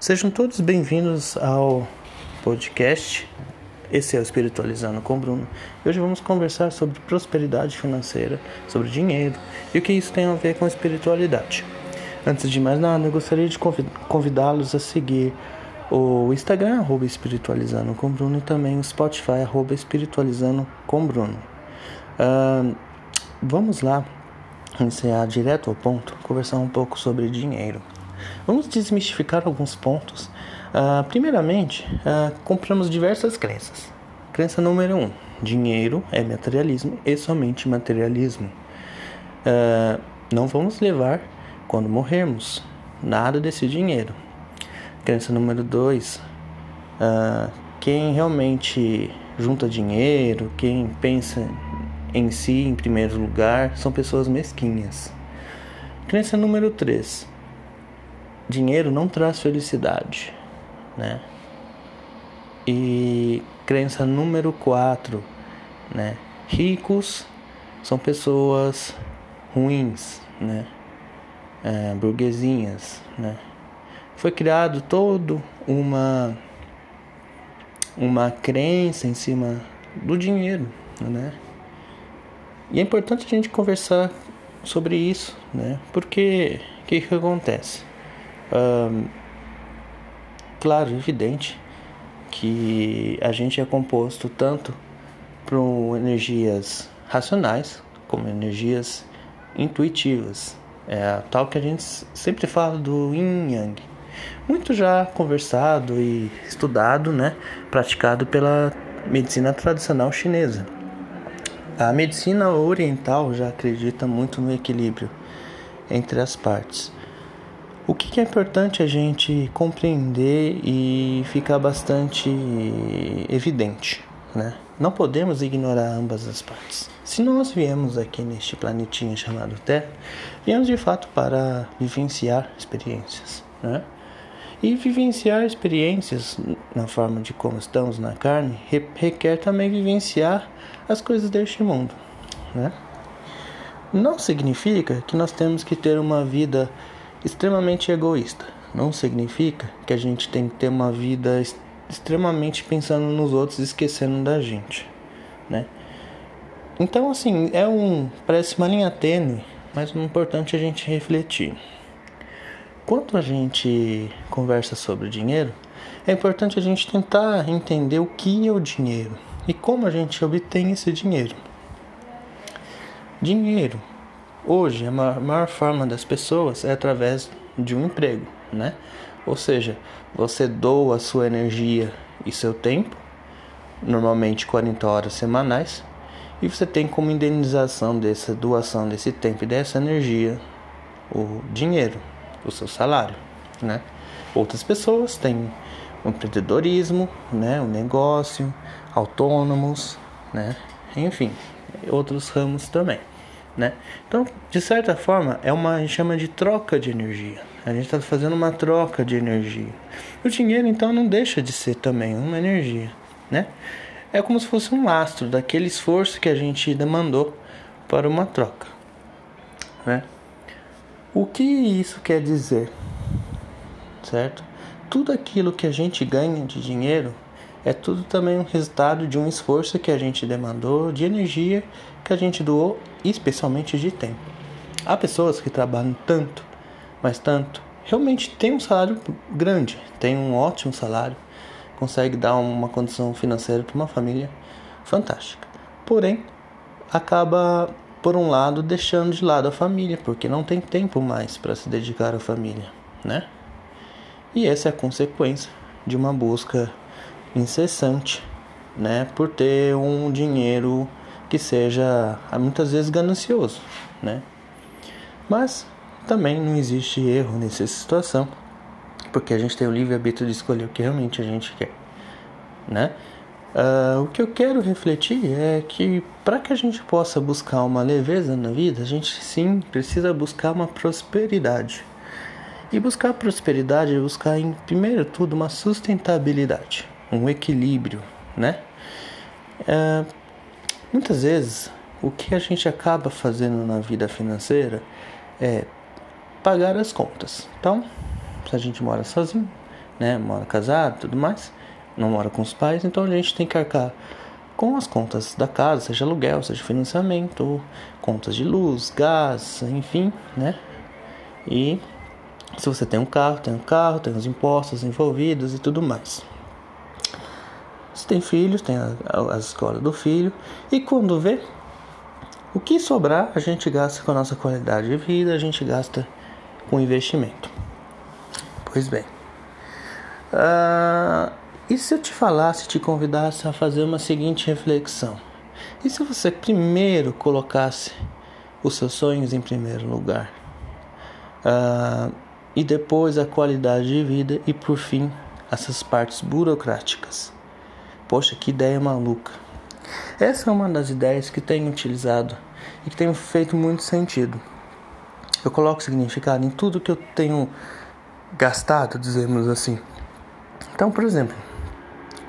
Sejam todos bem-vindos ao podcast. Esse é o Espiritualizando com Bruno. Hoje vamos conversar sobre prosperidade financeira, sobre dinheiro e o que isso tem a ver com espiritualidade. Antes de mais nada, eu gostaria de convidá-los a seguir o Instagram, arroba Espiritualizando com Bruno, e também o Spotify, arroba Espiritualizando com Bruno. Uh, vamos lá iniciar direto ao ponto, conversar um pouco sobre dinheiro. Vamos desmistificar alguns pontos. Uh, primeiramente, uh, compramos diversas crenças. Crença número um: dinheiro é materialismo e somente materialismo. Uh, não vamos levar quando morrermos nada desse dinheiro. Crença número dois: quem realmente junta dinheiro, quem pensa em si em primeiro lugar, são pessoas mesquinhas. Crença número 3. Dinheiro não traz felicidade, né? E crença número 4, né? Ricos são pessoas ruins, né? É, burguesinhas, né? Foi criado todo uma uma crença em cima do dinheiro, né? E é importante a gente conversar sobre isso, né? Porque o que, que acontece? Um, claro, evidente que a gente é composto tanto por energias racionais como energias intuitivas. É tal que a gente sempre fala do yin yang. Muito já conversado e estudado, né? Praticado pela medicina tradicional chinesa. A medicina oriental já acredita muito no equilíbrio entre as partes. O que é importante a gente compreender e ficar bastante evidente, né? Não podemos ignorar ambas as partes. Se nós viemos aqui neste planetinha chamado Terra, viemos de fato para vivenciar experiências, né? E vivenciar experiências na forma de como estamos na carne requer também vivenciar as coisas deste mundo, né? Não significa que nós temos que ter uma vida extremamente egoísta. Não significa que a gente tem que ter uma vida extremamente pensando nos outros, esquecendo da gente, né? Então, assim, é um parece uma linha tênue, mas o importante é a gente refletir. Quando a gente conversa sobre dinheiro, é importante a gente tentar entender o que é o dinheiro e como a gente obtém esse dinheiro. Dinheiro. Hoje, a maior forma das pessoas é através de um emprego, né? Ou seja, você doa sua energia e seu tempo, normalmente 40 horas semanais, e você tem como indenização dessa doação desse tempo e dessa energia o dinheiro o seu salário, né? Outras pessoas têm o empreendedorismo, né, o negócio, autônomos, né? Enfim, outros ramos também, né? Então, de certa forma, é uma a gente chama de troca de energia. A gente está fazendo uma troca de energia. O dinheiro, então, não deixa de ser também uma energia, né? É como se fosse um lastro daquele esforço que a gente demandou para uma troca, né? O que isso quer dizer? Certo? Tudo aquilo que a gente ganha de dinheiro é tudo também um resultado de um esforço que a gente demandou, de energia que a gente doou, especialmente de tempo. Há pessoas que trabalham tanto, mas tanto, realmente tem um salário grande, tem um ótimo salário, consegue dar uma condição financeira para uma família fantástica. Porém, acaba por um lado, deixando de lado a família, porque não tem tempo mais para se dedicar à família, né? E essa é a consequência de uma busca incessante, né, por ter um dinheiro que seja muitas vezes ganancioso, né? Mas também não existe erro nessa situação, porque a gente tem o livre arbítrio de escolher o que realmente a gente quer, né? Uh, o que eu quero refletir é que para que a gente possa buscar uma leveza na vida, a gente sim precisa buscar uma prosperidade. E buscar prosperidade é buscar, em primeiro tudo, uma sustentabilidade, um equilíbrio, né? Uh, muitas vezes, o que a gente acaba fazendo na vida financeira é pagar as contas. Então, se a gente mora sozinho, né? Mora casado, tudo mais, não mora com os pais, então a gente tem que arcar com as contas da casa, seja aluguel, seja financiamento, contas de luz, gás, enfim, né? E se você tem um carro, tem um carro, tem os impostos envolvidos e tudo mais. Se tem filhos, tem a, a, a escola do filho. E quando vê, o que sobrar, a gente gasta com a nossa qualidade de vida, a gente gasta com investimento. Pois bem. Uh, e se eu te falasse, te convidasse a fazer uma seguinte reflexão? E se você primeiro colocasse os seus sonhos em primeiro lugar? Uh, e depois a qualidade de vida e por fim essas partes burocráticas. Poxa, que ideia maluca. Essa é uma das ideias que tenho utilizado e que tem feito muito sentido. Eu coloco significado em tudo que eu tenho gastado, dizemos assim. Então, por exemplo,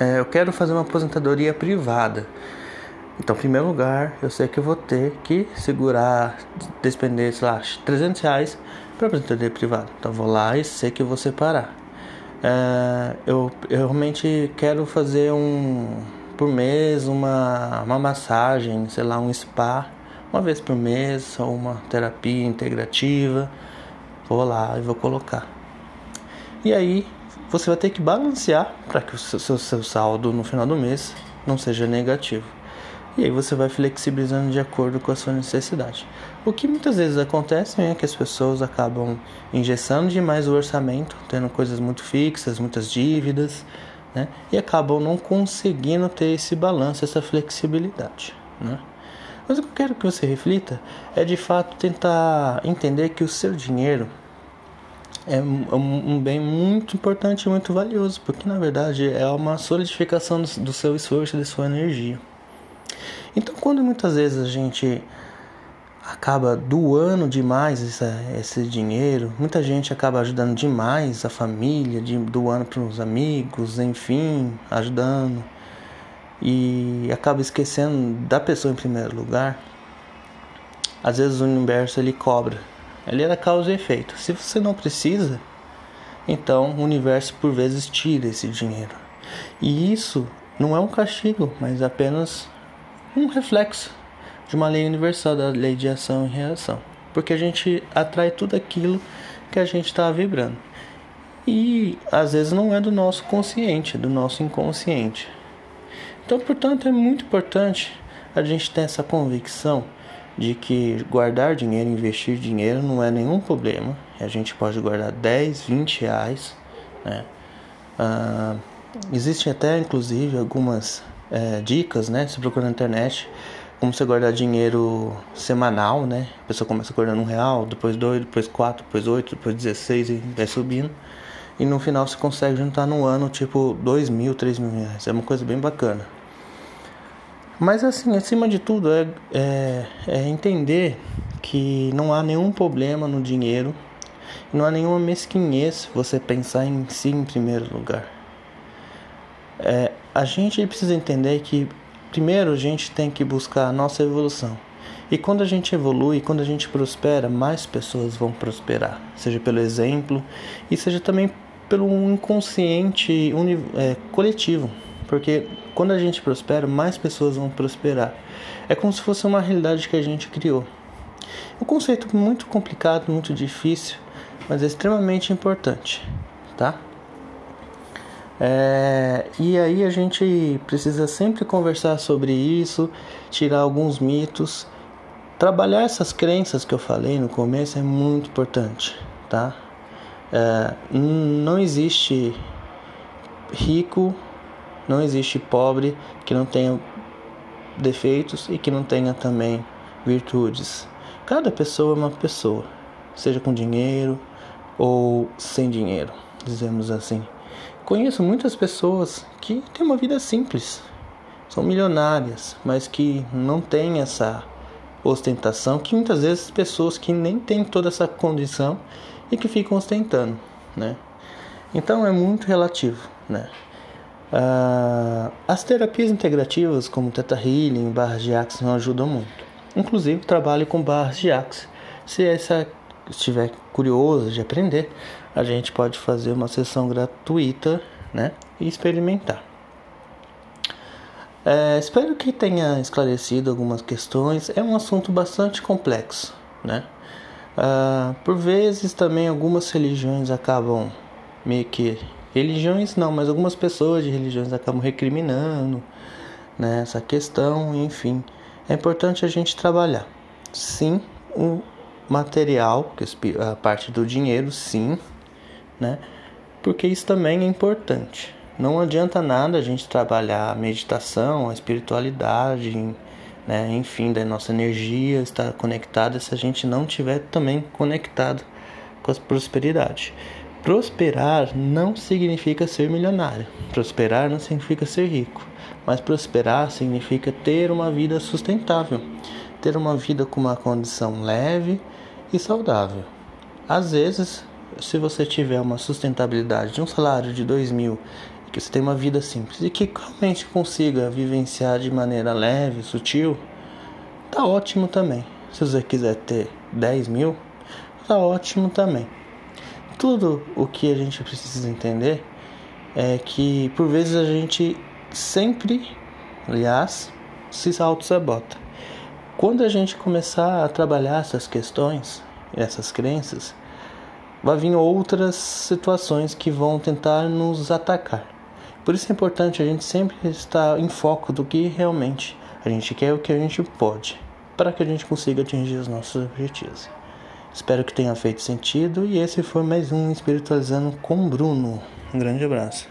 é, eu quero fazer uma aposentadoria privada. Então, em primeiro lugar, eu sei que eu vou ter que segurar, despender, sei lá, 300 reais para aposentadoria privada. Então, vou lá e sei que eu vou separar. É, eu, eu realmente quero fazer um por mês uma, uma massagem, sei lá, um spa, uma vez por mês, ou uma terapia integrativa. Vou lá e vou colocar. E aí você vai ter que balancear para que o seu, seu, seu saldo no final do mês não seja negativo. E aí você vai flexibilizando de acordo com a sua necessidade. O que muitas vezes acontece é que as pessoas acabam engessando demais o orçamento, tendo coisas muito fixas, muitas dívidas, né? E acabam não conseguindo ter esse balanço, essa flexibilidade, né? Mas o que eu quero que você reflita é de fato tentar entender que o seu dinheiro é um bem muito importante e muito valioso, porque na verdade é uma solidificação do seu esforço e da sua energia. Então, quando muitas vezes a gente acaba doando demais esse, esse dinheiro, muita gente acaba ajudando demais a família, de, doando para os amigos, enfim, ajudando e acaba esquecendo da pessoa em primeiro lugar. Às vezes o universo ele cobra, ele era causa e efeito. Se você não precisa, então o universo por vezes tira esse dinheiro. E isso não é um castigo, mas apenas um reflexo de uma lei universal, da lei de ação e reação. Porque a gente atrai tudo aquilo que a gente está vibrando. E às vezes não é do nosso consciente, é do nosso inconsciente. Então, portanto, é muito importante a gente ter essa convicção de que guardar dinheiro, investir dinheiro não é nenhum problema. A gente pode guardar 10, 20 reais. Né? Ah, existem até, inclusive, algumas é, dicas, né? Se procura na internet, como você guardar dinheiro semanal, né? A pessoa começa guardando um real, depois dois, depois quatro, depois oito, depois dezesseis e vai subindo. E no final você consegue juntar no ano tipo dois mil, três mil reais. É uma coisa bem bacana. Mas assim, acima de tudo é, é, é entender que não há nenhum problema no dinheiro, não há nenhuma mesquinhez você pensar em si em primeiro lugar. É, a gente precisa entender que primeiro a gente tem que buscar a nossa evolução. E quando a gente evolui, quando a gente prospera, mais pessoas vão prosperar, seja pelo exemplo e seja também pelo inconsciente é, coletivo. Porque quando a gente prospera, mais pessoas vão prosperar. É como se fosse uma realidade que a gente criou. Um conceito muito complicado, muito difícil, mas é extremamente importante, tá? É, e aí a gente precisa sempre conversar sobre isso, tirar alguns mitos, trabalhar essas crenças que eu falei no começo é muito importante, tá? É, não existe rico, não existe pobre que não tenha defeitos e que não tenha também virtudes. Cada pessoa é uma pessoa, seja com dinheiro ou sem dinheiro, dizemos assim. Conheço muitas pessoas que têm uma vida simples, são milionárias, mas que não têm essa ostentação, que muitas vezes pessoas que nem têm toda essa condição e que ficam ostentando, né? Então é muito relativo, né? Ah, as terapias integrativas como Theta Healing, barras de Axis ajudam muito. Inclusive trabalho com barras de Axis. Se essa estiver curioso de aprender, a gente pode fazer uma sessão gratuita, né? E experimentar. É, espero que tenha esclarecido algumas questões. É um assunto bastante complexo, né? Ah, por vezes também algumas religiões acabam meio que religiões não, mas algumas pessoas de religiões acabam recriminando né, essa questão, enfim. É importante a gente trabalhar. Sim, o material, a parte do dinheiro, sim, né? Porque isso também é importante. Não adianta nada a gente trabalhar a meditação, a espiritualidade, né, enfim, da nossa energia estar conectada se a gente não tiver também conectado com a prosperidade. Prosperar não significa ser milionário. Prosperar não significa ser rico. Mas prosperar significa ter uma vida sustentável, ter uma vida com uma condição leve e saudável. Às vezes, se você tiver uma sustentabilidade de um salário de dois mil, que você tem uma vida simples e que realmente consiga vivenciar de maneira leve, sutil, tá ótimo também. Se você quiser ter 10 mil, tá ótimo também. Tudo o que a gente precisa entender é que por vezes a gente sempre, aliás, se auto-sabota. Quando a gente começar a trabalhar essas questões, essas crenças, vai vir outras situações que vão tentar nos atacar. Por isso é importante a gente sempre estar em foco do que realmente a gente quer o que a gente pode, para que a gente consiga atingir os nossos objetivos. Espero que tenha feito sentido e esse foi mais um Espiritualizando com Bruno. Um grande abraço.